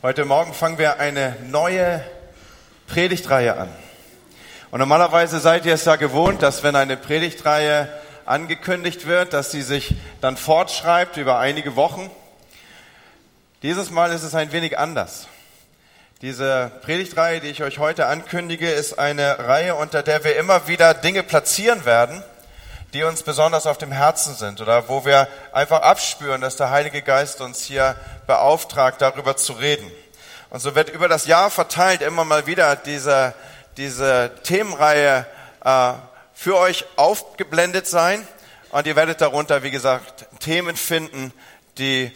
Heute Morgen fangen wir eine neue Predigtreihe an. Und normalerweise seid ihr es ja gewohnt, dass wenn eine Predigtreihe angekündigt wird, dass sie sich dann fortschreibt über einige Wochen. Dieses Mal ist es ein wenig anders. Diese Predigtreihe, die ich euch heute ankündige, ist eine Reihe, unter der wir immer wieder Dinge platzieren werden, die uns besonders auf dem Herzen sind oder wo wir einfach abspüren, dass der Heilige Geist uns hier beauftragt, darüber zu reden. Und so wird über das Jahr verteilt immer mal wieder diese, diese Themenreihe äh, für euch aufgeblendet sein. Und ihr werdet darunter, wie gesagt, Themen finden, die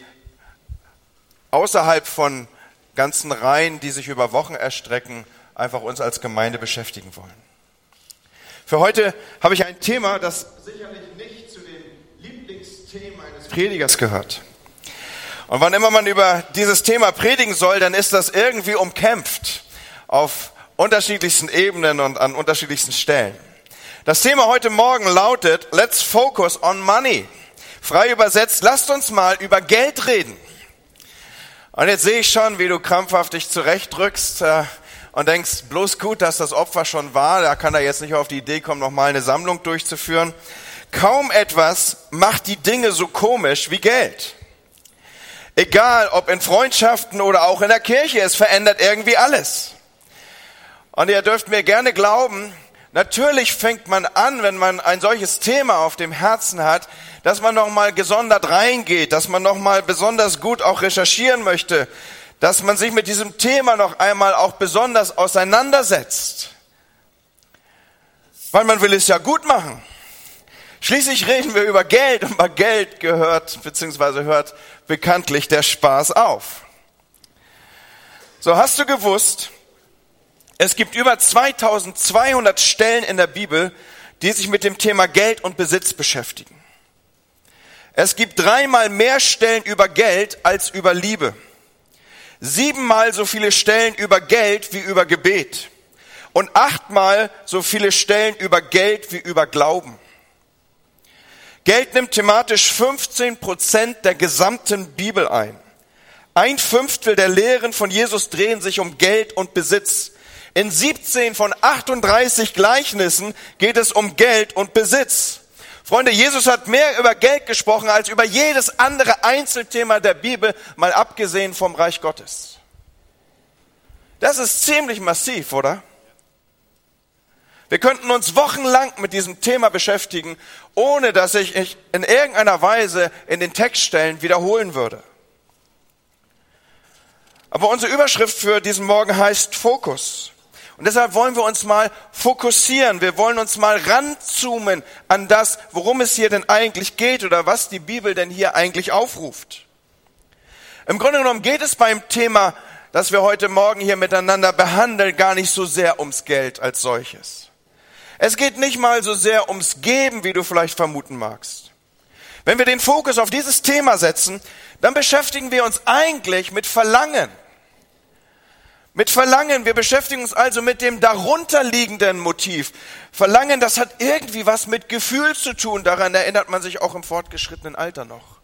außerhalb von ganzen Reihen, die sich über Wochen erstrecken, einfach uns als Gemeinde beschäftigen wollen. Für heute habe ich ein Thema, das sicherlich nicht zu den Lieblingsthemen eines Predigers gehört. Und wann immer man über dieses Thema predigen soll, dann ist das irgendwie umkämpft auf unterschiedlichsten Ebenen und an unterschiedlichsten Stellen. Das Thema heute Morgen lautet, let's focus on money. Frei übersetzt, lasst uns mal über Geld reden. Und jetzt sehe ich schon, wie du krampfhaft dich zurechtdrückst äh, und denkst, bloß gut, dass das Opfer schon war, da kann er jetzt nicht auf die Idee kommen, nochmal eine Sammlung durchzuführen. Kaum etwas macht die Dinge so komisch wie Geld. Egal, ob in Freundschaften oder auch in der Kirche, es verändert irgendwie alles. Und ihr dürft mir gerne glauben, natürlich fängt man an, wenn man ein solches Thema auf dem Herzen hat, dass man nochmal gesondert reingeht, dass man nochmal besonders gut auch recherchieren möchte, dass man sich mit diesem Thema noch einmal auch besonders auseinandersetzt. Weil man will es ja gut machen. Schließlich reden wir über Geld und bei Geld gehört bzw. hört bekanntlich der Spaß auf. So hast du gewusst, es gibt über 2200 Stellen in der Bibel, die sich mit dem Thema Geld und Besitz beschäftigen. Es gibt dreimal mehr Stellen über Geld als über Liebe siebenmal so viele Stellen über Geld wie über Gebet und achtmal so viele Stellen über Geld wie über Glauben. Geld nimmt thematisch 15 Prozent der gesamten Bibel ein. Ein Fünftel der Lehren von Jesus drehen sich um Geld und Besitz. In 17 von 38 Gleichnissen geht es um Geld und Besitz. Freunde, Jesus hat mehr über Geld gesprochen als über jedes andere Einzelthema der Bibel, mal abgesehen vom Reich Gottes. Das ist ziemlich massiv, oder? Wir könnten uns wochenlang mit diesem Thema beschäftigen, ohne dass ich in irgendeiner Weise in den Textstellen wiederholen würde. Aber unsere Überschrift für diesen Morgen heißt Fokus. Und deshalb wollen wir uns mal fokussieren. Wir wollen uns mal ranzoomen an das, worum es hier denn eigentlich geht oder was die Bibel denn hier eigentlich aufruft. Im Grunde genommen geht es beim Thema, das wir heute Morgen hier miteinander behandeln, gar nicht so sehr ums Geld als solches. Es geht nicht mal so sehr ums Geben, wie du vielleicht vermuten magst. Wenn wir den Fokus auf dieses Thema setzen, dann beschäftigen wir uns eigentlich mit Verlangen mit Verlangen. Wir beschäftigen uns also mit dem darunterliegenden Motiv. Verlangen, das hat irgendwie was mit Gefühl zu tun. Daran erinnert man sich auch im fortgeschrittenen Alter noch.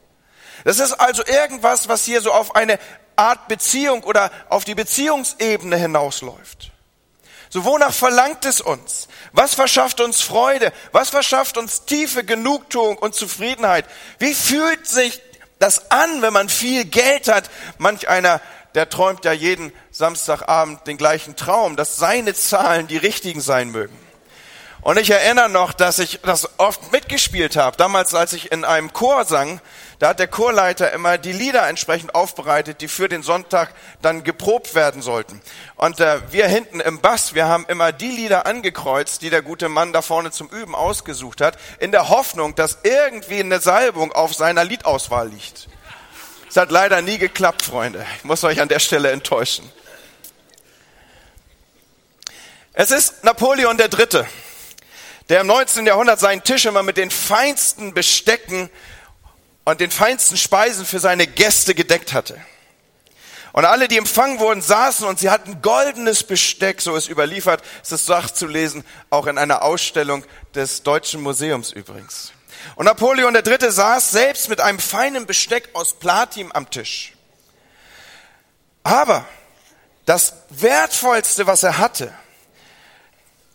Das ist also irgendwas, was hier so auf eine Art Beziehung oder auf die Beziehungsebene hinausläuft. So wonach verlangt es uns? Was verschafft uns Freude? Was verschafft uns tiefe Genugtuung und Zufriedenheit? Wie fühlt sich das an, wenn man viel Geld hat? Manch einer der träumt ja jeden Samstagabend den gleichen Traum, dass seine Zahlen die richtigen sein mögen. Und ich erinnere noch, dass ich das oft mitgespielt habe. Damals, als ich in einem Chor sang, da hat der Chorleiter immer die Lieder entsprechend aufbereitet, die für den Sonntag dann geprobt werden sollten. Und äh, wir hinten im Bass, wir haben immer die Lieder angekreuzt, die der gute Mann da vorne zum Üben ausgesucht hat, in der Hoffnung, dass irgendwie eine Salbung auf seiner Liedauswahl liegt. Es hat leider nie geklappt, Freunde. Ich muss euch an der Stelle enttäuschen. Es ist Napoleon der Dritte, der im 19. Jahrhundert seinen Tisch immer mit den feinsten Bestecken und den feinsten Speisen für seine Gäste gedeckt hatte. Und alle, die empfangen wurden, saßen und sie hatten goldenes Besteck, so ist überliefert, es ist nachzulesen, auch in einer Ausstellung des Deutschen Museums übrigens. Und Napoleon III. saß selbst mit einem feinen Besteck aus Platin am Tisch. Aber das Wertvollste, was er hatte,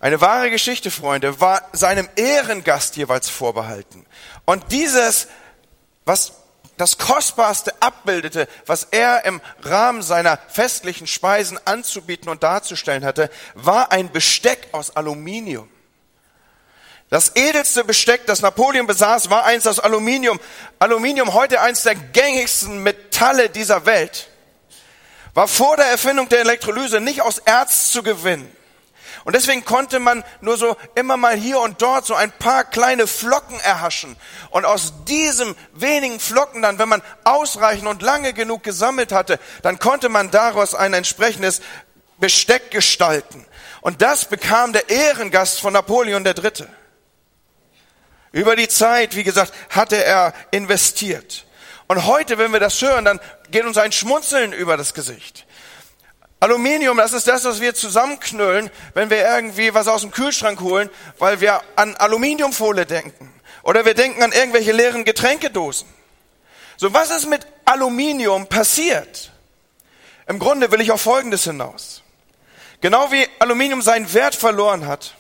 eine wahre Geschichte, Freunde, war seinem Ehrengast jeweils vorbehalten. Und dieses, was das Kostbarste abbildete, was er im Rahmen seiner festlichen Speisen anzubieten und darzustellen hatte, war ein Besteck aus Aluminium. Das edelste Besteck, das Napoleon besaß, war eins aus Aluminium. Aluminium, heute eins der gängigsten Metalle dieser Welt, war vor der Erfindung der Elektrolyse nicht aus Erz zu gewinnen. Und deswegen konnte man nur so immer mal hier und dort so ein paar kleine Flocken erhaschen. Und aus diesem wenigen Flocken dann, wenn man ausreichend und lange genug gesammelt hatte, dann konnte man daraus ein entsprechendes Besteck gestalten. Und das bekam der Ehrengast von Napoleon III. Über die Zeit, wie gesagt, hatte er investiert. Und heute, wenn wir das hören, dann geht uns ein Schmunzeln über das Gesicht. Aluminium, das ist das, was wir zusammenknüllen, wenn wir irgendwie was aus dem Kühlschrank holen, weil wir an Aluminiumfolie denken. Oder wir denken an irgendwelche leeren Getränkedosen. So, was ist mit Aluminium passiert? Im Grunde will ich auf Folgendes hinaus. Genau wie Aluminium seinen Wert verloren hat,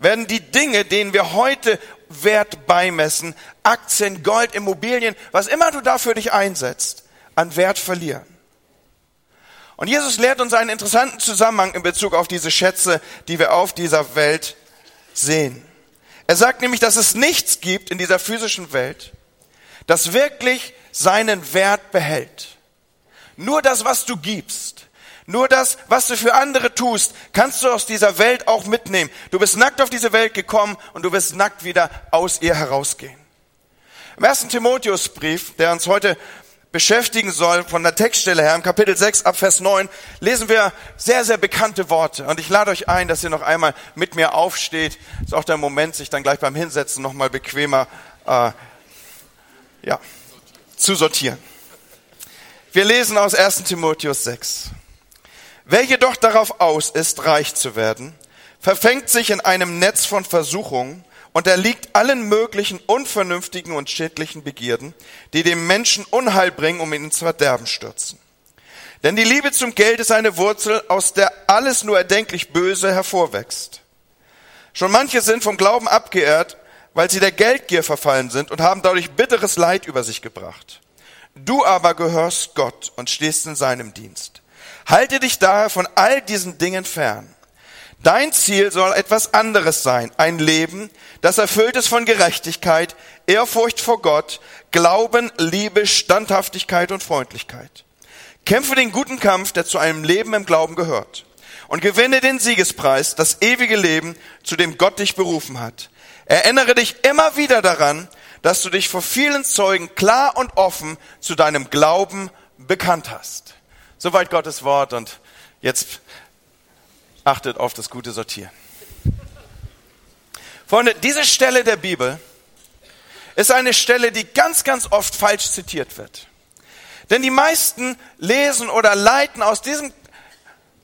werden die Dinge, denen wir heute Wert beimessen, Aktien, Gold, Immobilien, was immer du dafür dich einsetzt, an Wert verlieren. Und Jesus lehrt uns einen interessanten Zusammenhang in Bezug auf diese Schätze, die wir auf dieser Welt sehen. Er sagt nämlich, dass es nichts gibt in dieser physischen Welt, das wirklich seinen Wert behält. Nur das, was du gibst, nur das, was du für andere tust, kannst du aus dieser Welt auch mitnehmen. Du bist nackt auf diese Welt gekommen und du wirst nackt wieder aus ihr herausgehen. Im ersten Timotheusbrief, der uns heute beschäftigen soll, von der Textstelle her, im Kapitel 6 ab Vers 9, lesen wir sehr, sehr bekannte Worte. Und ich lade euch ein, dass ihr noch einmal mit mir aufsteht. Ist auch der Moment, sich dann gleich beim Hinsetzen nochmal bequemer äh, ja, zu sortieren. Wir lesen aus 1 Timotheus 6. Wer jedoch darauf aus ist, reich zu werden, verfängt sich in einem Netz von Versuchungen und er liegt allen möglichen unvernünftigen und schädlichen Begierden, die dem Menschen Unheil bringen, um ihn ins Verderben stürzen. Denn die Liebe zum Geld ist eine Wurzel, aus der alles nur erdenklich Böse hervorwächst. Schon manche sind vom Glauben abgeehrt, weil sie der Geldgier verfallen sind und haben dadurch bitteres Leid über sich gebracht. Du aber gehörst Gott und stehst in seinem Dienst. Halte dich daher von all diesen Dingen fern. Dein Ziel soll etwas anderes sein. Ein Leben, das erfüllt ist von Gerechtigkeit, Ehrfurcht vor Gott, Glauben, Liebe, Standhaftigkeit und Freundlichkeit. Kämpfe den guten Kampf, der zu einem Leben im Glauben gehört. Und gewinne den Siegespreis, das ewige Leben, zu dem Gott dich berufen hat. Erinnere dich immer wieder daran, dass du dich vor vielen Zeugen klar und offen zu deinem Glauben bekannt hast. Soweit Gottes Wort und jetzt achtet auf das gute Sortieren. Freunde, diese Stelle der Bibel ist eine Stelle, die ganz, ganz oft falsch zitiert wird. Denn die meisten lesen oder leiten aus diesem,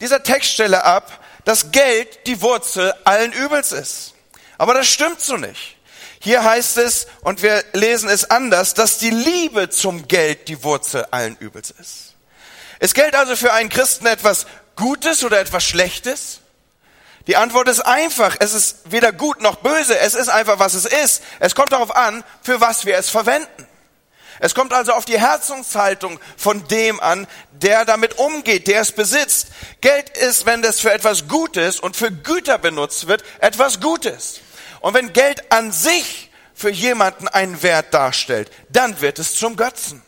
dieser Textstelle ab, dass Geld die Wurzel allen Übels ist. Aber das stimmt so nicht. Hier heißt es, und wir lesen es anders, dass die Liebe zum Geld die Wurzel allen Übels ist. Ist Geld also für einen Christen etwas Gutes oder etwas Schlechtes? Die Antwort ist einfach. Es ist weder gut noch böse. Es ist einfach, was es ist. Es kommt darauf an, für was wir es verwenden. Es kommt also auf die Herzungshaltung von dem an, der damit umgeht, der es besitzt. Geld ist, wenn das für etwas Gutes und für Güter benutzt wird, etwas Gutes. Und wenn Geld an sich für jemanden einen Wert darstellt, dann wird es zum Götzen.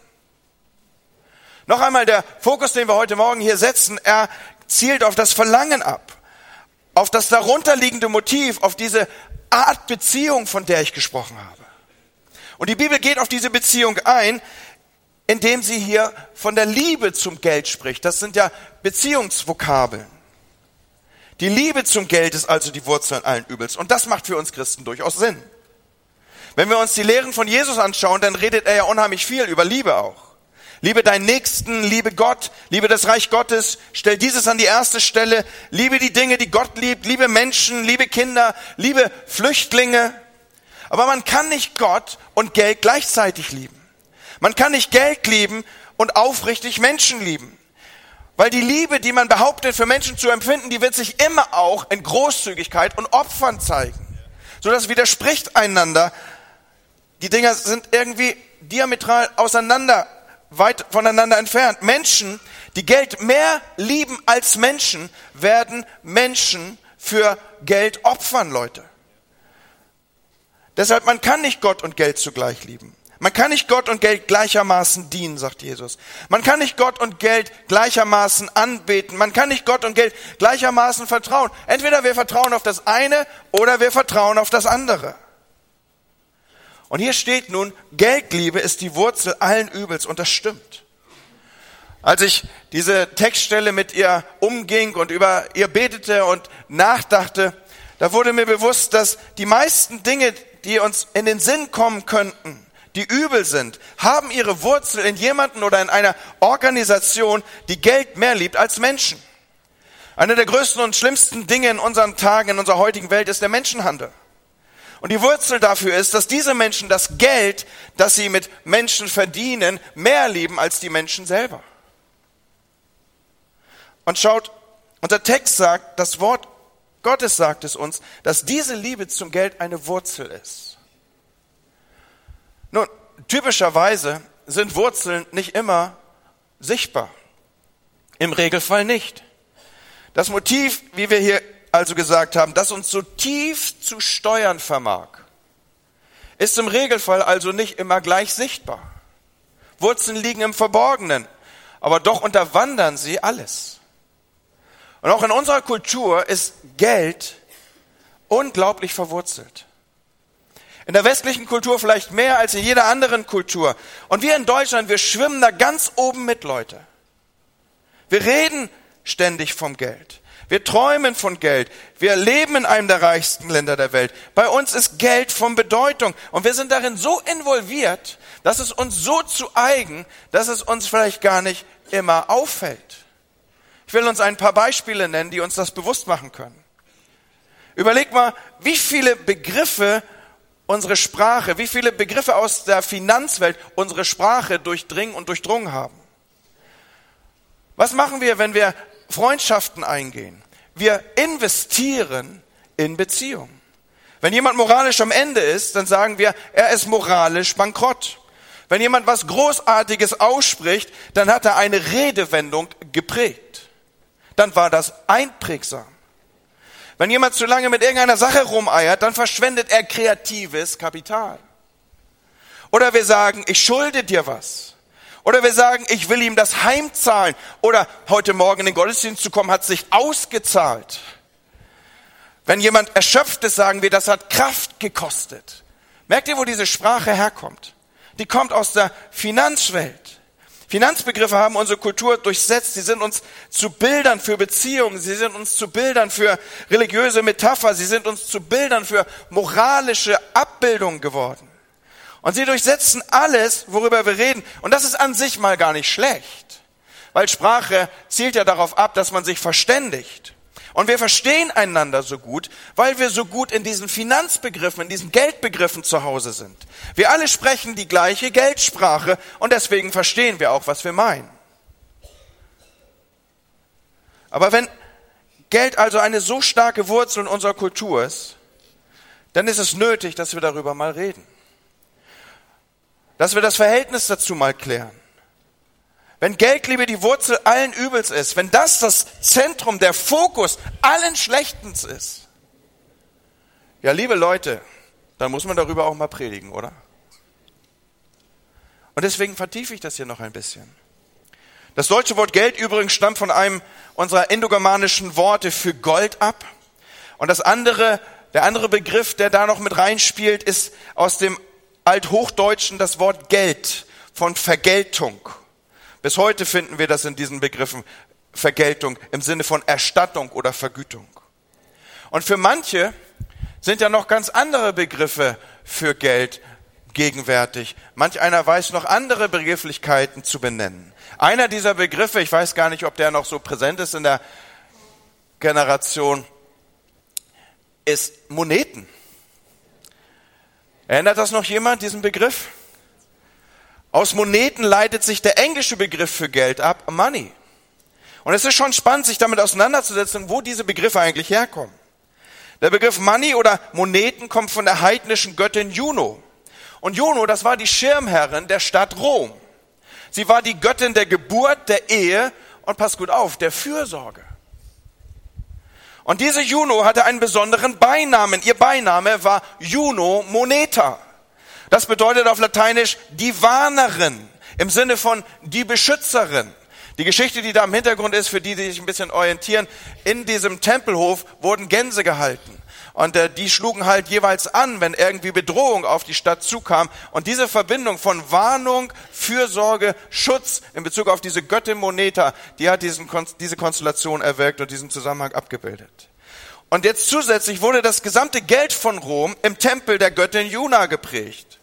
Noch einmal der Fokus, den wir heute Morgen hier setzen, er zielt auf das Verlangen ab auf das darunterliegende Motiv, auf diese Art Beziehung, von der ich gesprochen habe. Und die Bibel geht auf diese Beziehung ein, indem sie hier von der Liebe zum Geld spricht. Das sind ja Beziehungsvokabeln. Die Liebe zum Geld ist also die Wurzel allen Übels. Und das macht für uns Christen durchaus Sinn. Wenn wir uns die Lehren von Jesus anschauen, dann redet er ja unheimlich viel über Liebe auch. Liebe deinen Nächsten, liebe Gott, liebe das Reich Gottes, stell dieses an die erste Stelle, liebe die Dinge, die Gott liebt, liebe Menschen, liebe Kinder, liebe Flüchtlinge. Aber man kann nicht Gott und Geld gleichzeitig lieben. Man kann nicht Geld lieben und aufrichtig Menschen lieben. Weil die Liebe, die man behauptet, für Menschen zu empfinden, die wird sich immer auch in Großzügigkeit und Opfern zeigen. So das widerspricht einander. Die Dinger sind irgendwie diametral auseinander, weit voneinander entfernt. Menschen, die Geld mehr lieben als Menschen, werden Menschen für Geld opfern, Leute. Deshalb, man kann nicht Gott und Geld zugleich lieben. Man kann nicht Gott und Geld gleichermaßen dienen, sagt Jesus. Man kann nicht Gott und Geld gleichermaßen anbeten. Man kann nicht Gott und Geld gleichermaßen vertrauen. Entweder wir vertrauen auf das eine oder wir vertrauen auf das andere. Und hier steht nun, Geldliebe ist die Wurzel allen Übels und das stimmt. Als ich diese Textstelle mit ihr umging und über ihr betete und nachdachte, da wurde mir bewusst, dass die meisten Dinge, die uns in den Sinn kommen könnten, die übel sind, haben ihre Wurzel in jemanden oder in einer Organisation, die Geld mehr liebt als Menschen. Eine der größten und schlimmsten Dinge in unseren Tagen, in unserer heutigen Welt ist der Menschenhandel. Und die Wurzel dafür ist, dass diese Menschen das Geld, das sie mit Menschen verdienen, mehr lieben als die Menschen selber. Und schaut, unser Text sagt, das Wort Gottes sagt es uns, dass diese Liebe zum Geld eine Wurzel ist. Nun, typischerweise sind Wurzeln nicht immer sichtbar. Im Regelfall nicht. Das Motiv, wie wir hier also gesagt haben, das uns so tief zu steuern vermag, ist im Regelfall also nicht immer gleich sichtbar. Wurzeln liegen im Verborgenen, aber doch unterwandern sie alles. Und auch in unserer Kultur ist Geld unglaublich verwurzelt. In der westlichen Kultur vielleicht mehr als in jeder anderen Kultur. Und wir in Deutschland, wir schwimmen da ganz oben mit, Leute. Wir reden ständig vom Geld. Wir träumen von Geld. Wir leben in einem der reichsten Länder der Welt. Bei uns ist Geld von Bedeutung. Und wir sind darin so involviert, dass es uns so zu eigen, dass es uns vielleicht gar nicht immer auffällt. Ich will uns ein paar Beispiele nennen, die uns das bewusst machen können. Überleg mal, wie viele Begriffe unsere Sprache, wie viele Begriffe aus der Finanzwelt unsere Sprache durchdringen und durchdrungen haben. Was machen wir, wenn wir Freundschaften eingehen? Wir investieren in Beziehungen. Wenn jemand moralisch am Ende ist, dann sagen wir, er ist moralisch bankrott. Wenn jemand was Großartiges ausspricht, dann hat er eine Redewendung geprägt. Dann war das einprägsam. Wenn jemand zu lange mit irgendeiner Sache rumeiert, dann verschwendet er kreatives Kapital. Oder wir sagen, ich schulde dir was. Oder wir sagen, ich will ihm das heimzahlen. Oder heute Morgen in den Gottesdienst zu kommen, hat sich ausgezahlt. Wenn jemand erschöpft ist, sagen wir, das hat Kraft gekostet. Merkt ihr, wo diese Sprache herkommt? Die kommt aus der Finanzwelt. Finanzbegriffe haben unsere Kultur durchsetzt. Sie sind uns zu Bildern für Beziehungen. Sie sind uns zu Bildern für religiöse Metapher. Sie sind uns zu Bildern für moralische Abbildungen geworden. Und sie durchsetzen alles, worüber wir reden. Und das ist an sich mal gar nicht schlecht. Weil Sprache zielt ja darauf ab, dass man sich verständigt. Und wir verstehen einander so gut, weil wir so gut in diesen Finanzbegriffen, in diesen Geldbegriffen zu Hause sind. Wir alle sprechen die gleiche Geldsprache und deswegen verstehen wir auch, was wir meinen. Aber wenn Geld also eine so starke Wurzel in unserer Kultur ist, dann ist es nötig, dass wir darüber mal reden. Dass wir das Verhältnis dazu mal klären. Wenn Geldliebe die Wurzel allen Übels ist, wenn das das Zentrum, der Fokus allen Schlechtens ist, ja, liebe Leute, dann muss man darüber auch mal predigen, oder? Und deswegen vertiefe ich das hier noch ein bisschen. Das deutsche Wort Geld übrigens stammt von einem unserer indogermanischen Worte für Gold ab. Und das andere, der andere Begriff, der da noch mit reinspielt, ist aus dem Althochdeutschen das Wort Geld von Vergeltung. Bis heute finden wir das in diesen Begriffen Vergeltung im Sinne von Erstattung oder Vergütung. Und für manche sind ja noch ganz andere Begriffe für Geld gegenwärtig. Manch einer weiß noch andere Begrifflichkeiten zu benennen. Einer dieser Begriffe, ich weiß gar nicht, ob der noch so präsent ist in der Generation, ist Moneten. Erinnert das noch jemand, diesen Begriff? Aus Moneten leitet sich der englische Begriff für Geld ab, Money. Und es ist schon spannend, sich damit auseinanderzusetzen, wo diese Begriffe eigentlich herkommen. Der Begriff Money oder Moneten kommt von der heidnischen Göttin Juno. Und Juno, das war die Schirmherrin der Stadt Rom. Sie war die Göttin der Geburt, der Ehe und pass gut auf, der Fürsorge. Und diese Juno hatte einen besonderen Beinamen. Ihr Beiname war Juno Moneta. Das bedeutet auf Lateinisch die Warnerin im Sinne von die Beschützerin. Die Geschichte, die da im Hintergrund ist, für die, die sich ein bisschen orientieren, in diesem Tempelhof wurden Gänse gehalten. Und äh, die schlugen halt jeweils an, wenn irgendwie Bedrohung auf die Stadt zukam. Und diese Verbindung von Warnung, Fürsorge, Schutz in Bezug auf diese Göttin Moneta, die hat diesen, diese Konstellation erwirkt und diesen Zusammenhang abgebildet. Und jetzt zusätzlich wurde das gesamte Geld von Rom im Tempel der Göttin Juna geprägt.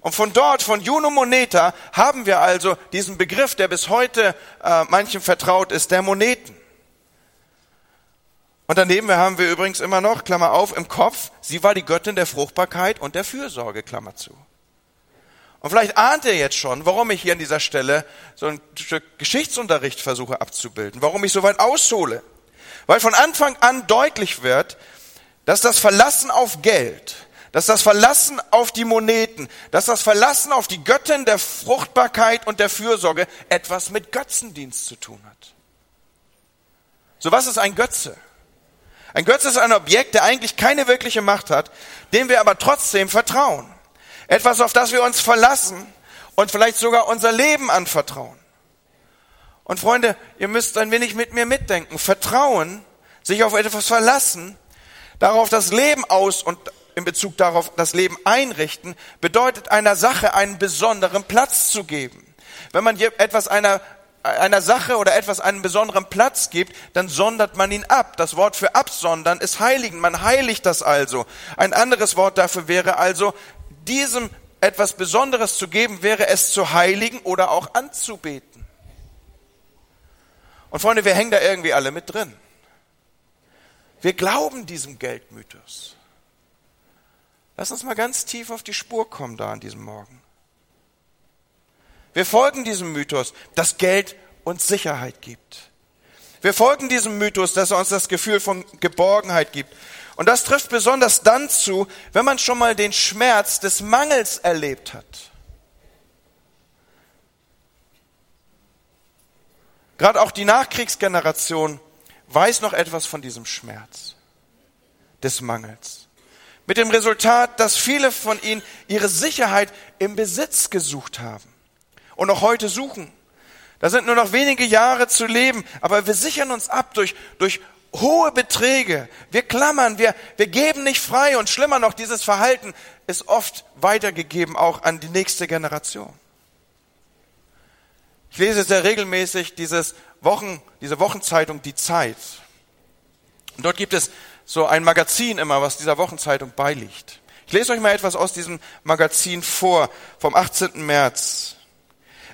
Und von dort, von Juno Moneta, haben wir also diesen Begriff, der bis heute äh, manchen vertraut ist, der Moneten. Und daneben haben wir übrigens immer noch, Klammer auf, im Kopf, sie war die Göttin der Fruchtbarkeit und der Fürsorge, Klammer zu. Und vielleicht ahnt ihr jetzt schon, warum ich hier an dieser Stelle so ein Stück Geschichtsunterricht versuche abzubilden, warum ich so weit aushole. Weil von Anfang an deutlich wird, dass das Verlassen auf Geld, dass das Verlassen auf die Moneten, dass das Verlassen auf die Göttin der Fruchtbarkeit und der Fürsorge etwas mit Götzendienst zu tun hat. So was ist ein Götze? Ein Götze ist ein Objekt, der eigentlich keine wirkliche Macht hat, dem wir aber trotzdem vertrauen. Etwas, auf das wir uns verlassen und vielleicht sogar unser Leben anvertrauen. Und Freunde, ihr müsst ein wenig mit mir mitdenken. Vertrauen, sich auf etwas verlassen, darauf das Leben aus und in Bezug darauf das Leben einrichten, bedeutet einer Sache einen besonderen Platz zu geben. Wenn man etwas einer, einer Sache oder etwas einen besonderen Platz gibt, dann sondert man ihn ab. Das Wort für absondern ist heiligen. Man heiligt das also. Ein anderes Wort dafür wäre also, diesem etwas Besonderes zu geben, wäre es zu heiligen oder auch anzubeten. Und Freunde, wir hängen da irgendwie alle mit drin. Wir glauben diesem Geldmythos. Lass uns mal ganz tief auf die Spur kommen da an diesem Morgen. Wir folgen diesem Mythos, dass Geld uns Sicherheit gibt. Wir folgen diesem Mythos, dass er uns das Gefühl von Geborgenheit gibt. Und das trifft besonders dann zu, wenn man schon mal den Schmerz des Mangels erlebt hat. Gerade auch die Nachkriegsgeneration weiß noch etwas von diesem Schmerz des Mangels. Mit dem Resultat, dass viele von ihnen ihre Sicherheit im Besitz gesucht haben und noch heute suchen. Da sind nur noch wenige Jahre zu leben, aber wir sichern uns ab durch, durch hohe Beträge. Wir klammern, wir, wir geben nicht frei und schlimmer noch, dieses Verhalten ist oft weitergegeben auch an die nächste Generation. Ich lese sehr regelmäßig dieses Wochen, diese Wochenzeitung Die Zeit. Und dort gibt es so ein Magazin immer, was dieser Wochenzeitung beiliegt. Ich lese euch mal etwas aus diesem Magazin vor, vom 18. März.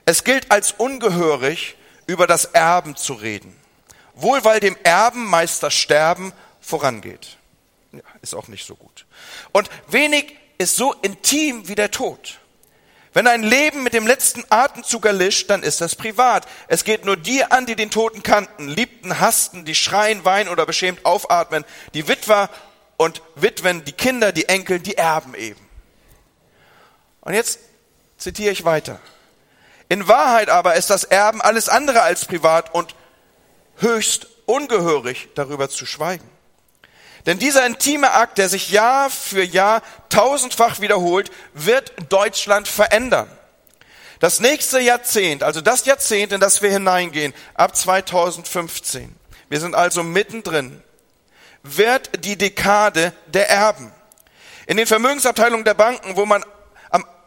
Es gilt als ungehörig, über das Erben zu reden. Wohl weil dem Erben meist das Sterben vorangeht. Ja, ist auch nicht so gut. Und wenig ist so intim wie der Tod. Wenn ein Leben mit dem letzten Atemzug erlischt, dann ist das privat. Es geht nur die an, die den Toten kannten, liebten, hassten, die schreien, weinen oder beschämt aufatmen. Die Witwer und Witwen, die Kinder, die Enkel, die Erben eben. Und jetzt zitiere ich weiter. In Wahrheit aber ist das Erben alles andere als privat und höchst ungehörig darüber zu schweigen. Denn dieser intime Akt, der sich Jahr für Jahr tausendfach wiederholt, wird Deutschland verändern. Das nächste Jahrzehnt, also das Jahrzehnt, in das wir hineingehen, ab 2015, wir sind also mittendrin, wird die Dekade der Erben. In den Vermögensabteilungen der Banken, wo man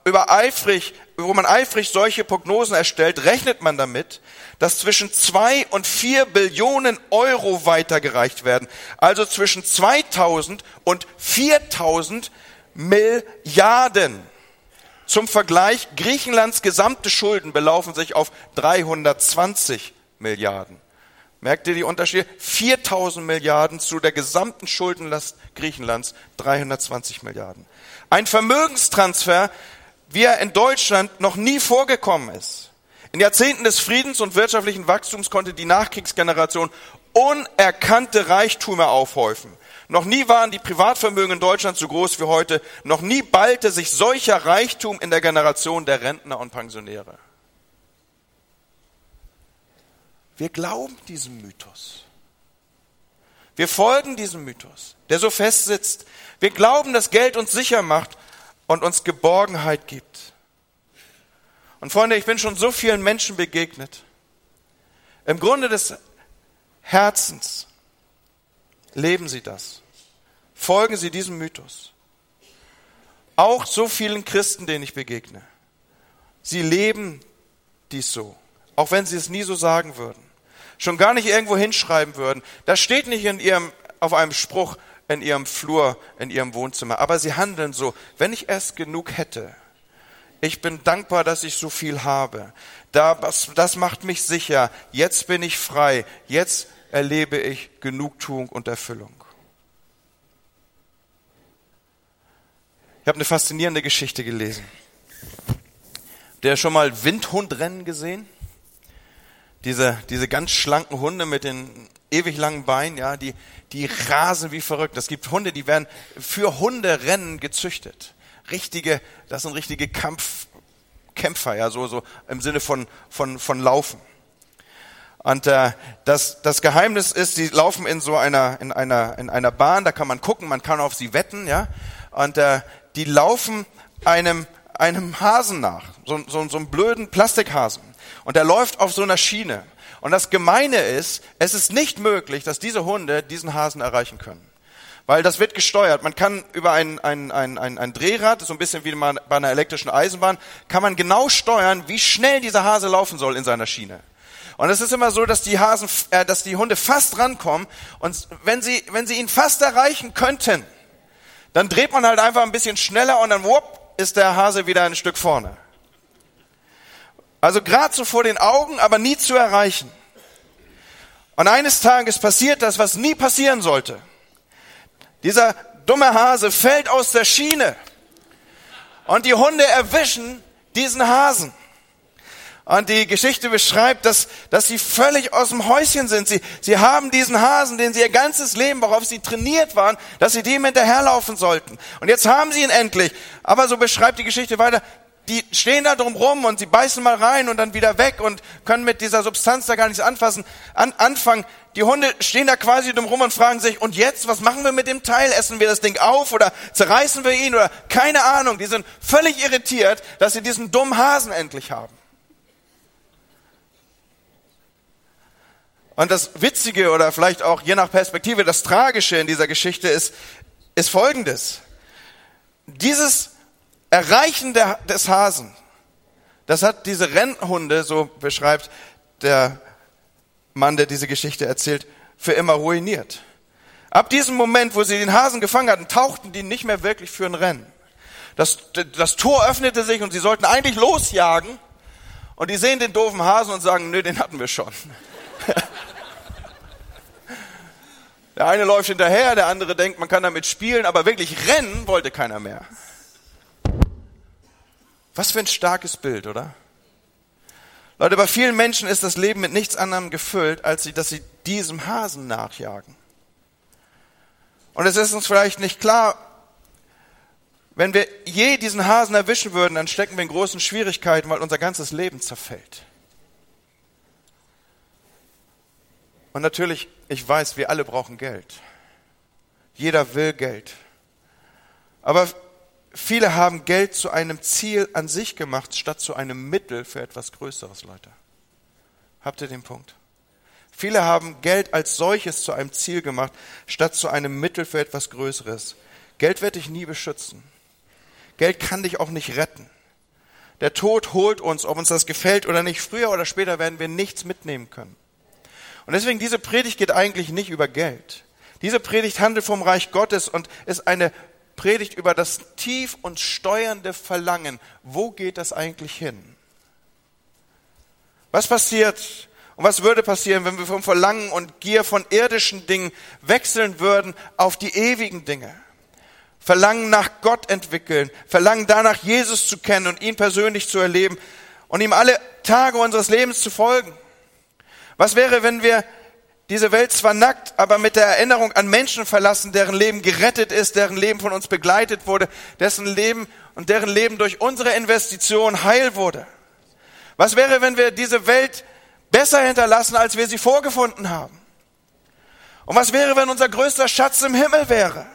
übereifrig, wo man eifrig solche Prognosen erstellt, rechnet man damit, dass zwischen zwei und vier Billionen Euro weitergereicht werden. Also zwischen 2000 und 4000 Milliarden. Zum Vergleich, Griechenlands gesamte Schulden belaufen sich auf 320 Milliarden. Merkt ihr die Unterschiede? 4000 Milliarden zu der gesamten Schuldenlast Griechenlands 320 Milliarden. Ein Vermögenstransfer wie er in Deutschland noch nie vorgekommen ist. In Jahrzehnten des Friedens und wirtschaftlichen Wachstums konnte die Nachkriegsgeneration unerkannte Reichtümer aufhäufen. Noch nie waren die Privatvermögen in Deutschland so groß wie heute. Noch nie ballte sich solcher Reichtum in der Generation der Rentner und Pensionäre. Wir glauben diesem Mythos. Wir folgen diesem Mythos, der so fest sitzt. Wir glauben, dass Geld uns sicher macht und uns Geborgenheit gibt. Und Freunde, ich bin schon so vielen Menschen begegnet. Im Grunde des Herzens leben sie das. Folgen sie diesem Mythos. Auch so vielen Christen, denen ich begegne. Sie leben dies so, auch wenn sie es nie so sagen würden schon gar nicht irgendwo hinschreiben würden. Das steht nicht in ihrem, auf einem Spruch in ihrem Flur, in ihrem Wohnzimmer. Aber sie handeln so. Wenn ich erst genug hätte, ich bin dankbar, dass ich so viel habe. Das, das macht mich sicher. Jetzt bin ich frei. Jetzt erlebe ich Genugtuung und Erfüllung. Ich habe eine faszinierende Geschichte gelesen. Der schon mal Windhundrennen gesehen? diese, diese ganz schlanken Hunde mit den ewig langen Beinen, ja, die, die rasen wie verrückt. Es gibt Hunde, die werden für Hunderennen gezüchtet. Richtige, das sind richtige Kampf, Kämpfer, ja, so, so im Sinne von, von, von Laufen. Und äh, das, das Geheimnis ist, sie laufen in so einer, in einer, in einer Bahn, da kann man gucken, man kann auf sie wetten, ja. Und äh, die laufen einem, einem Hasen nach, so, so, so einem blöden Plastikhasen. Und er läuft auf so einer Schiene. Und das Gemeine ist, es ist nicht möglich, dass diese Hunde diesen Hasen erreichen können. Weil das wird gesteuert. Man kann über ein, ein, ein, ein, ein Drehrad, so ein bisschen wie bei einer elektrischen Eisenbahn, kann man genau steuern, wie schnell dieser Hase laufen soll in seiner Schiene. Und es ist immer so, dass die Hasen, äh, dass die Hunde fast rankommen und wenn sie, wenn sie ihn fast erreichen könnten, dann dreht man halt einfach ein bisschen schneller und dann wupp, ist der Hase wieder ein Stück vorne. Also gerade so vor den Augen, aber nie zu erreichen. Und eines Tages passiert das, was nie passieren sollte. Dieser dumme Hase fällt aus der Schiene und die Hunde erwischen diesen Hasen. Und die Geschichte beschreibt, dass, dass sie völlig aus dem Häuschen sind. Sie, sie haben diesen Hasen, den sie ihr ganzes Leben, worauf sie trainiert waren, dass sie dem hinterherlaufen sollten. Und jetzt haben sie ihn endlich. Aber so beschreibt die Geschichte weiter, die stehen da drum rum und sie beißen mal rein und dann wieder weg und können mit dieser Substanz da gar nichts anfassen, an, anfangen. Die Hunde stehen da quasi drum rum und fragen sich, und jetzt, was machen wir mit dem Teil? Essen wir das Ding auf oder zerreißen wir ihn oder keine Ahnung. Die sind völlig irritiert, dass sie diesen dummen Hasen endlich haben. Und das Witzige oder vielleicht auch je nach Perspektive das Tragische in dieser Geschichte ist, ist Folgendes. Dieses Erreichen der, des Hasen, das hat diese Rennhunde, so beschreibt der Mann, der diese Geschichte erzählt, für immer ruiniert. Ab diesem Moment, wo sie den Hasen gefangen hatten, tauchten die nicht mehr wirklich für ein Rennen. Das, das Tor öffnete sich und sie sollten eigentlich losjagen. Und die sehen den doofen Hasen und sagen, nö, den hatten wir schon. der eine läuft hinterher, der andere denkt, man kann damit spielen, aber wirklich rennen wollte keiner mehr. Was für ein starkes Bild, oder? Leute, bei vielen Menschen ist das Leben mit nichts anderem gefüllt, als dass sie diesem Hasen nachjagen. Und es ist uns vielleicht nicht klar, wenn wir je diesen Hasen erwischen würden, dann stecken wir in großen Schwierigkeiten, weil unser ganzes Leben zerfällt. Und natürlich, ich weiß, wir alle brauchen Geld. Jeder will Geld. Aber Viele haben Geld zu einem Ziel an sich gemacht, statt zu einem Mittel für etwas Größeres, Leute. Habt ihr den Punkt? Viele haben Geld als solches zu einem Ziel gemacht, statt zu einem Mittel für etwas Größeres. Geld wird dich nie beschützen. Geld kann dich auch nicht retten. Der Tod holt uns, ob uns das gefällt oder nicht. Früher oder später werden wir nichts mitnehmen können. Und deswegen, diese Predigt geht eigentlich nicht über Geld. Diese Predigt handelt vom Reich Gottes und ist eine Predigt über das tief und steuernde Verlangen. Wo geht das eigentlich hin? Was passiert und was würde passieren, wenn wir vom Verlangen und Gier von irdischen Dingen wechseln würden auf die ewigen Dinge? Verlangen nach Gott entwickeln, Verlangen danach, Jesus zu kennen und ihn persönlich zu erleben und ihm alle Tage unseres Lebens zu folgen? Was wäre, wenn wir diese Welt zwar nackt, aber mit der Erinnerung an Menschen verlassen, deren Leben gerettet ist, deren Leben von uns begleitet wurde, dessen Leben und deren Leben durch unsere Investition heil wurde? Was wäre, wenn wir diese Welt besser hinterlassen, als wir sie vorgefunden haben? Und was wäre, wenn unser größter Schatz im Himmel wäre?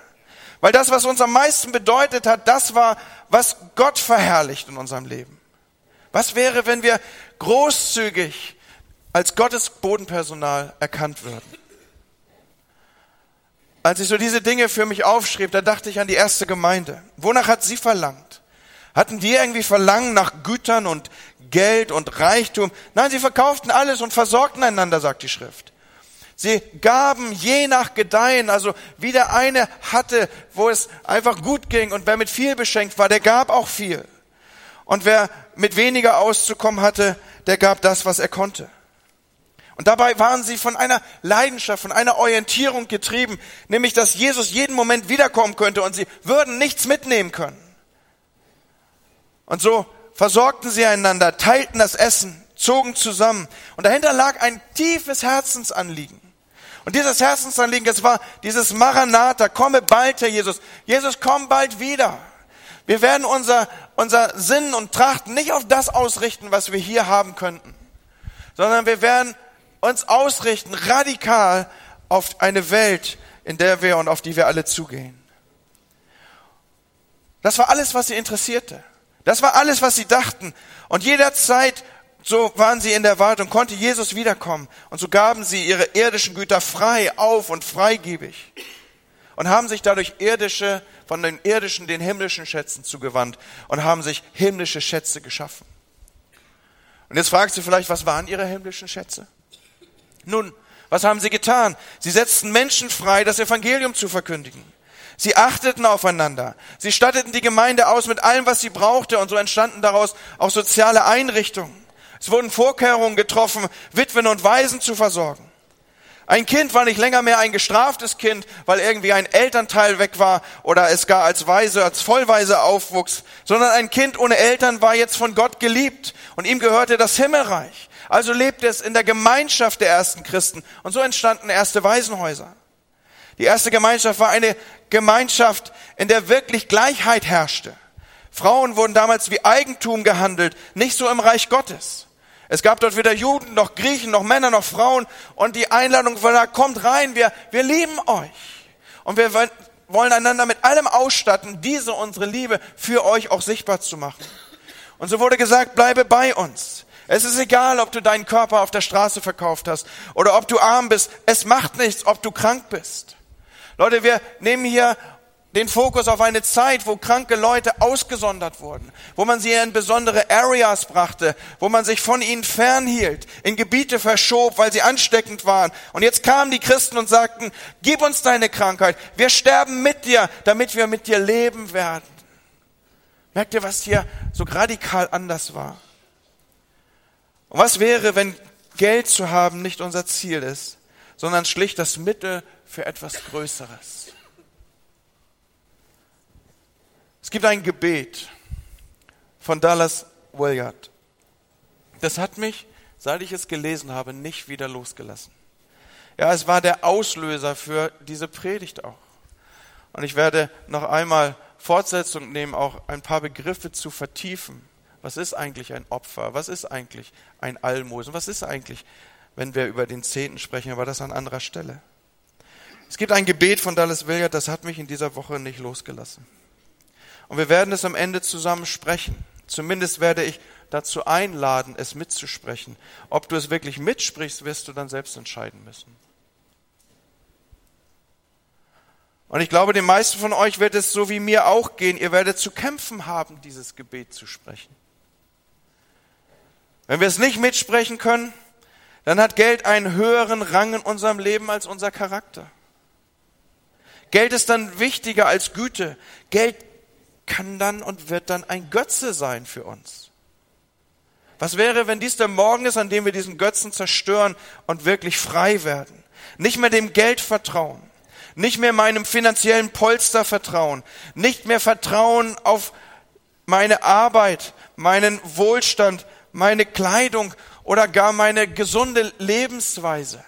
Weil das, was uns am meisten bedeutet hat, das war, was Gott verherrlicht in unserem Leben. Was wäre, wenn wir großzügig als Gottes Bodenpersonal erkannt würden? Als ich so diese Dinge für mich aufschrieb, da dachte ich an die erste Gemeinde. Wonach hat sie verlangt? Hatten die irgendwie Verlangen nach Gütern und Geld und Reichtum? Nein, sie verkauften alles und versorgten einander, sagt die Schrift. Sie gaben je nach Gedeihen, also wie der eine hatte, wo es einfach gut ging und wer mit viel beschenkt war, der gab auch viel. Und wer mit weniger auszukommen hatte, der gab das, was er konnte. Und dabei waren sie von einer Leidenschaft, von einer Orientierung getrieben, nämlich dass Jesus jeden Moment wiederkommen könnte und sie würden nichts mitnehmen können. Und so versorgten sie einander, teilten das Essen, zogen zusammen. Und dahinter lag ein tiefes Herzensanliegen. Und dieses Herzensanliegen, das war dieses Maranatha, komme bald, Herr Jesus. Jesus, komm bald wieder. Wir werden unser, unser Sinn und Trachten nicht auf das ausrichten, was wir hier haben könnten, sondern wir werden uns ausrichten, radikal auf eine Welt, in der wir und auf die wir alle zugehen. Das war alles, was sie interessierte. Das war alles, was sie dachten. Und jederzeit so waren sie in der Wartung, konnte Jesus wiederkommen. Und so gaben sie ihre irdischen Güter frei auf und freigebig. Und haben sich dadurch irdische, von den irdischen, den himmlischen Schätzen zugewandt und haben sich himmlische Schätze geschaffen. Und jetzt fragst du vielleicht, was waren ihre himmlischen Schätze? Nun, was haben sie getan? Sie setzten Menschen frei, das Evangelium zu verkündigen. Sie achteten aufeinander. Sie statteten die Gemeinde aus mit allem, was sie brauchte, und so entstanden daraus auch soziale Einrichtungen. Es wurden Vorkehrungen getroffen, Witwen und Waisen zu versorgen. Ein Kind war nicht länger mehr ein gestraftes Kind, weil irgendwie ein Elternteil weg war oder es gar als Weise, als Vollweise aufwuchs, sondern ein Kind ohne Eltern war jetzt von Gott geliebt und ihm gehörte das Himmelreich. Also lebte es in der Gemeinschaft der ersten Christen und so entstanden erste Waisenhäuser. Die erste Gemeinschaft war eine Gemeinschaft, in der wirklich Gleichheit herrschte. Frauen wurden damals wie Eigentum gehandelt, nicht so im Reich Gottes. Es gab dort weder Juden noch Griechen noch Männer noch Frauen und die Einladung war da, kommt rein, wir, wir lieben euch. Und wir wollen einander mit allem ausstatten, diese unsere Liebe für euch auch sichtbar zu machen. Und so wurde gesagt, bleibe bei uns. Es ist egal, ob du deinen Körper auf der Straße verkauft hast oder ob du arm bist. Es macht nichts, ob du krank bist. Leute, wir nehmen hier den Fokus auf eine Zeit, wo kranke Leute ausgesondert wurden, wo man sie in besondere Areas brachte, wo man sich von ihnen fernhielt, in Gebiete verschob, weil sie ansteckend waren. Und jetzt kamen die Christen und sagten, gib uns deine Krankheit, wir sterben mit dir, damit wir mit dir leben werden. Merkt ihr, was hier so radikal anders war? Und was wäre, wenn Geld zu haben nicht unser Ziel ist, sondern schlicht das Mittel für etwas Größeres? Es gibt ein Gebet von Dallas Willard. Das hat mich, seit ich es gelesen habe, nicht wieder losgelassen. Ja, es war der Auslöser für diese Predigt auch. Und ich werde noch einmal Fortsetzung nehmen, auch ein paar Begriffe zu vertiefen. Was ist eigentlich ein Opfer? Was ist eigentlich ein Almosen? Was ist eigentlich, wenn wir über den Zehnten sprechen, aber das an anderer Stelle? Es gibt ein Gebet von Dallas Willard, das hat mich in dieser Woche nicht losgelassen. Und wir werden es am Ende zusammen sprechen. Zumindest werde ich dazu einladen, es mitzusprechen. Ob du es wirklich mitsprichst, wirst du dann selbst entscheiden müssen. Und ich glaube, den meisten von euch wird es so wie mir auch gehen. Ihr werdet zu kämpfen haben, dieses Gebet zu sprechen. Wenn wir es nicht mitsprechen können, dann hat Geld einen höheren Rang in unserem Leben als unser Charakter. Geld ist dann wichtiger als Güte. Geld kann dann und wird dann ein Götze sein für uns. Was wäre, wenn dies der Morgen ist, an dem wir diesen Götzen zerstören und wirklich frei werden? Nicht mehr dem Geld vertrauen, nicht mehr meinem finanziellen Polster vertrauen, nicht mehr vertrauen auf meine Arbeit, meinen Wohlstand, meine Kleidung oder gar meine gesunde Lebensweise.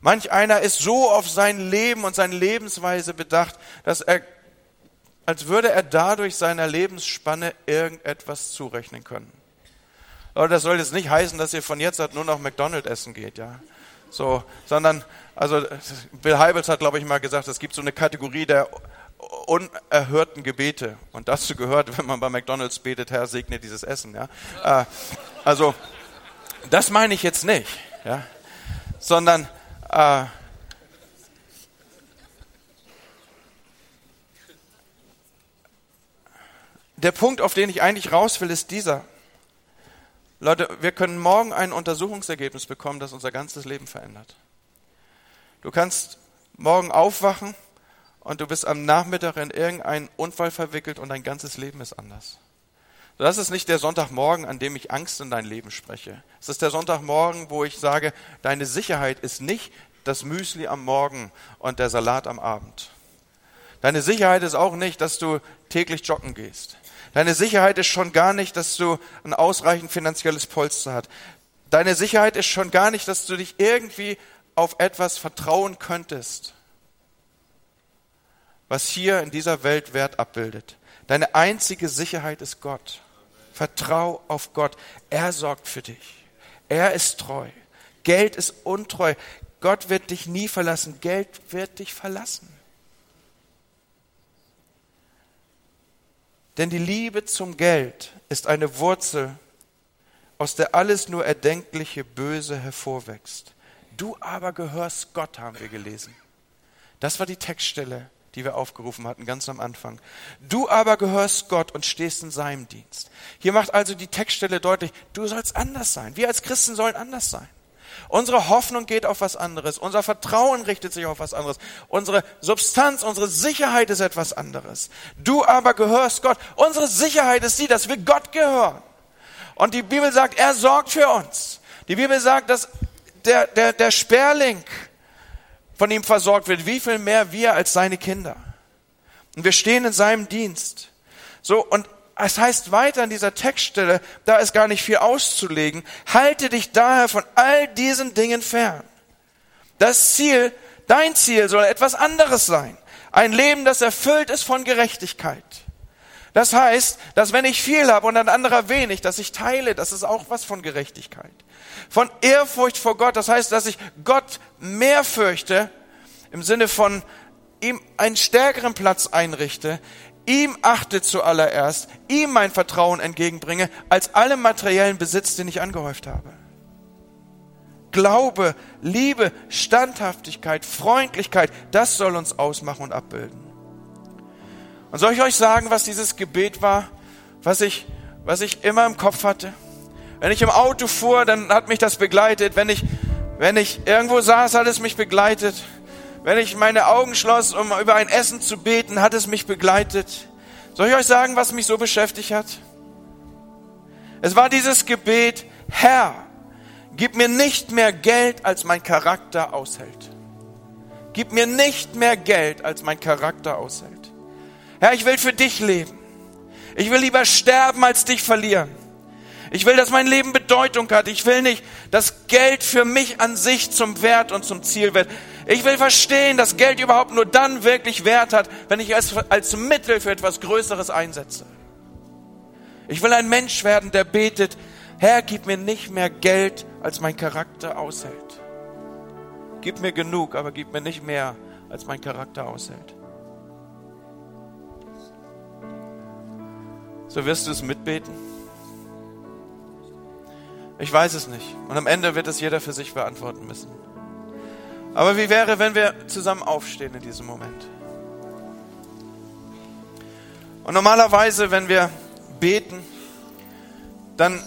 Manch einer ist so auf sein Leben und seine Lebensweise bedacht, dass er, als würde er dadurch seiner Lebensspanne irgendetwas zurechnen können. Aber das soll jetzt nicht heißen, dass ihr von jetzt an nur noch McDonald's essen geht, ja. So, sondern, also, Bill Heibels hat, glaube ich, mal gesagt, es gibt so eine Kategorie der unerhörten Gebete. Und dazu gehört, wenn man bei McDonald's betet, Herr, segne dieses Essen, ja. Äh, also, das meine ich jetzt nicht, ja. Sondern, äh, der Punkt, auf den ich eigentlich raus will, ist dieser. Leute, wir können morgen ein Untersuchungsergebnis bekommen, das unser ganzes Leben verändert. Du kannst morgen aufwachen und du bist am Nachmittag in irgendeinen Unfall verwickelt und dein ganzes Leben ist anders. Das ist nicht der Sonntagmorgen, an dem ich Angst in dein Leben spreche. Es ist der Sonntagmorgen, wo ich sage, deine Sicherheit ist nicht das Müsli am Morgen und der Salat am Abend. Deine Sicherheit ist auch nicht, dass du täglich joggen gehst. Deine Sicherheit ist schon gar nicht, dass du ein ausreichend finanzielles Polster hast. Deine Sicherheit ist schon gar nicht, dass du dich irgendwie auf etwas vertrauen könntest, was hier in dieser Welt Wert abbildet. Deine einzige Sicherheit ist Gott. Vertrau auf Gott. Er sorgt für dich. Er ist treu. Geld ist untreu. Gott wird dich nie verlassen. Geld wird dich verlassen. Denn die Liebe zum Geld ist eine Wurzel, aus der alles nur erdenkliche Böse hervorwächst. Du aber gehörst Gott, haben wir gelesen. Das war die Textstelle, die wir aufgerufen hatten, ganz am Anfang. Du aber gehörst Gott und stehst in seinem Dienst. Hier macht also die Textstelle deutlich, du sollst anders sein. Wir als Christen sollen anders sein. Unsere Hoffnung geht auf was anderes. Unser Vertrauen richtet sich auf was anderes. Unsere Substanz, unsere Sicherheit ist etwas anderes. Du aber gehörst Gott. Unsere Sicherheit ist die, dass wir Gott gehören. Und die Bibel sagt, er sorgt für uns. Die Bibel sagt, dass der, der, der Sperling von ihm versorgt wird. Wie viel mehr wir als seine Kinder. Und wir stehen in seinem Dienst. So, und es heißt weiter in dieser Textstelle, da ist gar nicht viel auszulegen, halte dich daher von all diesen Dingen fern. Das Ziel, dein Ziel soll etwas anderes sein. Ein Leben, das erfüllt ist von Gerechtigkeit. Das heißt, dass wenn ich viel habe und ein anderer wenig, dass ich teile, das ist auch was von Gerechtigkeit. Von Ehrfurcht vor Gott, das heißt, dass ich Gott mehr fürchte, im Sinne von ihm einen stärkeren Platz einrichte, ihm achte zuallererst, ihm mein Vertrauen entgegenbringe, als allem materiellen Besitz, den ich angehäuft habe. Glaube, Liebe, Standhaftigkeit, Freundlichkeit, das soll uns ausmachen und abbilden. Und soll ich euch sagen, was dieses Gebet war, was ich, was ich immer im Kopf hatte? Wenn ich im Auto fuhr, dann hat mich das begleitet. Wenn ich, wenn ich irgendwo saß, hat es mich begleitet. Wenn ich meine Augen schloss, um über ein Essen zu beten, hat es mich begleitet. Soll ich euch sagen, was mich so beschäftigt hat? Es war dieses Gebet, Herr, gib mir nicht mehr Geld, als mein Charakter aushält. Gib mir nicht mehr Geld, als mein Charakter aushält. Herr, ich will für dich leben. Ich will lieber sterben, als dich verlieren. Ich will, dass mein Leben Bedeutung hat. Ich will nicht, dass Geld für mich an sich zum Wert und zum Ziel wird. Ich will verstehen, dass Geld überhaupt nur dann wirklich Wert hat, wenn ich es als Mittel für etwas Größeres einsetze. Ich will ein Mensch werden, der betet, Herr, gib mir nicht mehr Geld, als mein Charakter aushält. Gib mir genug, aber gib mir nicht mehr, als mein Charakter aushält. So wirst du es mitbeten? Ich weiß es nicht. Und am Ende wird es jeder für sich beantworten müssen. Aber wie wäre, wenn wir zusammen aufstehen in diesem Moment? Und normalerweise, wenn wir beten, dann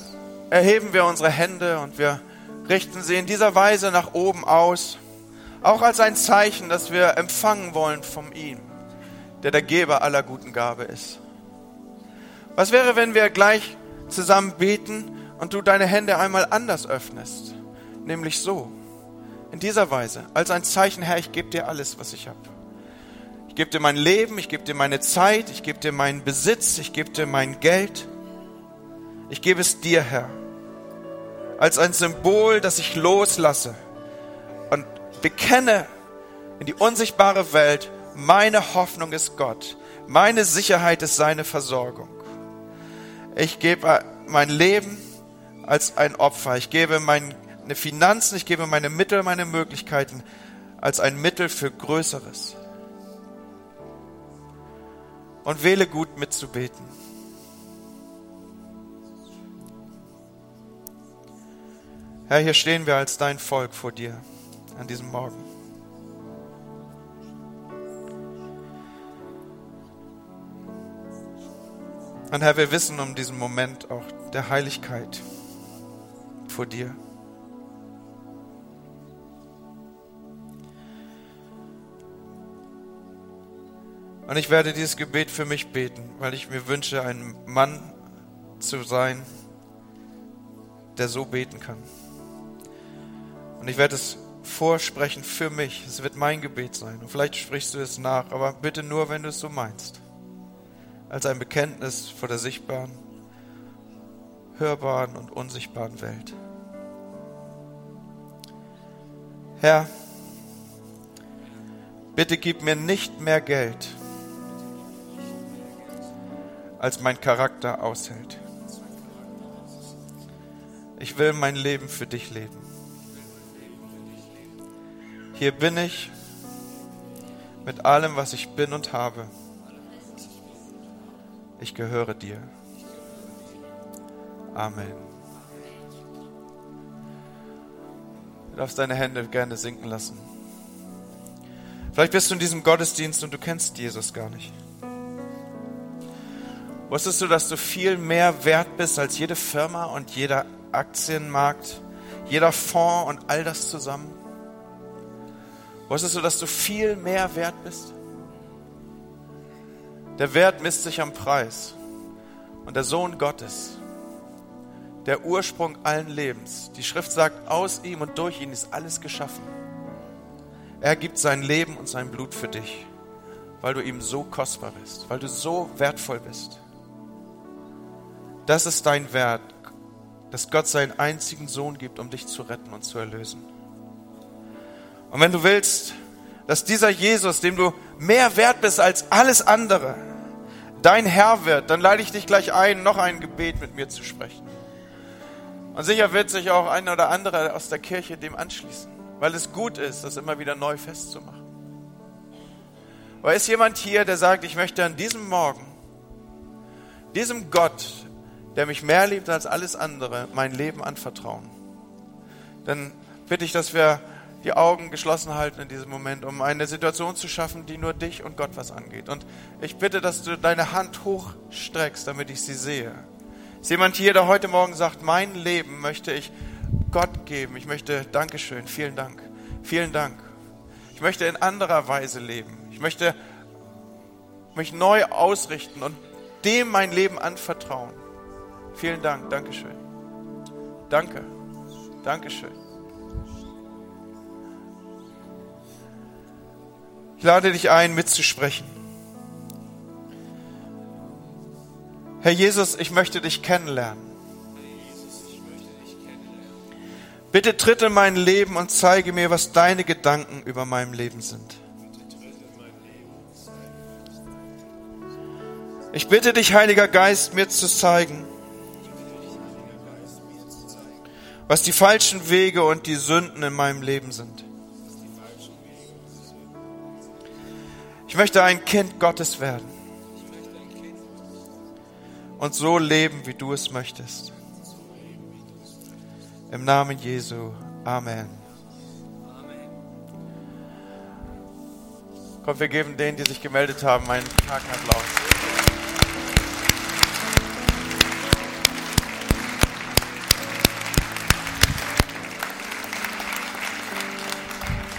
erheben wir unsere Hände und wir richten sie in dieser Weise nach oben aus, auch als ein Zeichen, dass wir empfangen wollen von ihm, der der Geber aller guten Gabe ist. Was wäre, wenn wir gleich zusammen beten und du deine Hände einmal anders öffnest, nämlich so, in dieser Weise, als ein Zeichen, Herr, ich gebe dir alles, was ich habe. Ich gebe dir mein Leben, ich gebe dir meine Zeit, ich gebe dir meinen Besitz, ich gebe dir mein Geld. Ich gebe es dir, Herr, als ein Symbol, das ich loslasse und bekenne in die unsichtbare Welt, meine Hoffnung ist Gott, meine Sicherheit ist seine Versorgung. Ich gebe mein Leben als ein Opfer, ich gebe meine Finanzen, ich gebe meine Mittel, meine Möglichkeiten als ein Mittel für Größeres. Und wähle gut mitzubeten. Herr, hier stehen wir als dein Volk vor dir an diesem Morgen. Und Herr, wir wissen um diesen Moment auch der Heiligkeit vor dir. Und ich werde dieses Gebet für mich beten, weil ich mir wünsche, ein Mann zu sein, der so beten kann. Und ich werde es vorsprechen für mich. Es wird mein Gebet sein. Und vielleicht sprichst du es nach, aber bitte nur, wenn du es so meinst. Als ein Bekenntnis vor der sichtbaren, hörbaren und unsichtbaren Welt. Herr, bitte gib mir nicht mehr Geld, als mein Charakter aushält. Ich will mein Leben für dich leben. Hier bin ich mit allem, was ich bin und habe. Ich gehöre dir. Amen. Du darfst deine Hände gerne sinken lassen. Vielleicht bist du in diesem Gottesdienst und du kennst Jesus gar nicht. Wusstest du, dass du viel mehr wert bist als jede Firma und jeder Aktienmarkt, jeder Fonds und all das zusammen? Wusstest du, dass du viel mehr wert bist? Der Wert misst sich am Preis. Und der Sohn Gottes, der Ursprung allen Lebens, die Schrift sagt, aus ihm und durch ihn ist alles geschaffen. Er gibt sein Leben und sein Blut für dich, weil du ihm so kostbar bist, weil du so wertvoll bist. Das ist dein Wert, dass Gott seinen einzigen Sohn gibt, um dich zu retten und zu erlösen. Und wenn du willst, dass dieser Jesus, dem du mehr wert bist als alles andere, dein Herr wird, dann lade ich dich gleich ein, noch ein Gebet mit mir zu sprechen. Und sicher wird sich auch ein oder andere aus der Kirche dem anschließen, weil es gut ist, das immer wieder neu festzumachen. Aber ist jemand hier, der sagt, ich möchte an diesem Morgen, diesem Gott, der mich mehr liebt als alles andere, mein Leben anvertrauen? Dann bitte ich, dass wir die Augen geschlossen halten in diesem Moment, um eine Situation zu schaffen, die nur dich und Gott was angeht. Und ich bitte, dass du deine Hand hochstreckst, damit ich sie sehe. Ist jemand hier, der heute Morgen sagt, mein Leben möchte ich Gott geben. Ich möchte Dankeschön, vielen Dank, vielen Dank. Ich möchte in anderer Weise leben. Ich möchte mich neu ausrichten und dem mein Leben anvertrauen. Vielen Dank, Dankeschön. Danke, Dankeschön. Ich lade dich ein, mitzusprechen. Herr Jesus, ich möchte dich kennenlernen. Bitte tritt in mein Leben und zeige mir, was deine Gedanken über meinem Leben sind. Ich bitte dich, Heiliger Geist, mir zu zeigen, was die falschen Wege und die Sünden in meinem Leben sind. Ich möchte ein Kind Gottes werden und so leben, wie du es möchtest. Im Namen Jesu. Amen. Komm, wir geben denen, die sich gemeldet haben, einen starken Applaus.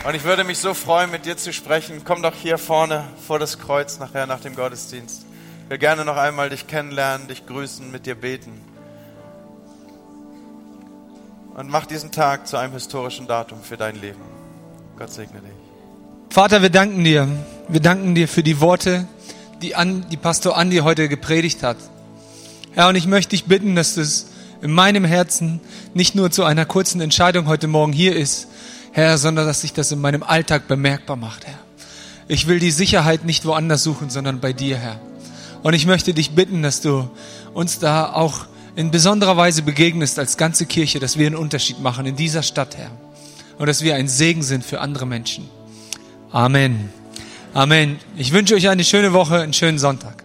Und ich würde mich so freuen, mit dir zu sprechen. Komm doch hier vorne vor das Kreuz nachher nach dem Gottesdienst. Ich will gerne noch einmal dich kennenlernen, dich grüßen, mit dir beten. Und mach diesen Tag zu einem historischen Datum für dein Leben. Gott segne dich. Vater, wir danken dir. Wir danken dir für die Worte, die, An, die Pastor Andi heute gepredigt hat. Herr, und ich möchte dich bitten, dass das in meinem Herzen nicht nur zu einer kurzen Entscheidung heute Morgen hier ist, Herr, sondern dass sich das in meinem Alltag bemerkbar macht, Herr. Ich will die Sicherheit nicht woanders suchen, sondern bei dir, Herr. Und ich möchte dich bitten, dass du uns da auch in besonderer Weise begegnest als ganze Kirche, dass wir einen Unterschied machen in dieser Stadt, Herr. Und dass wir ein Segen sind für andere Menschen. Amen. Amen. Ich wünsche euch eine schöne Woche, einen schönen Sonntag.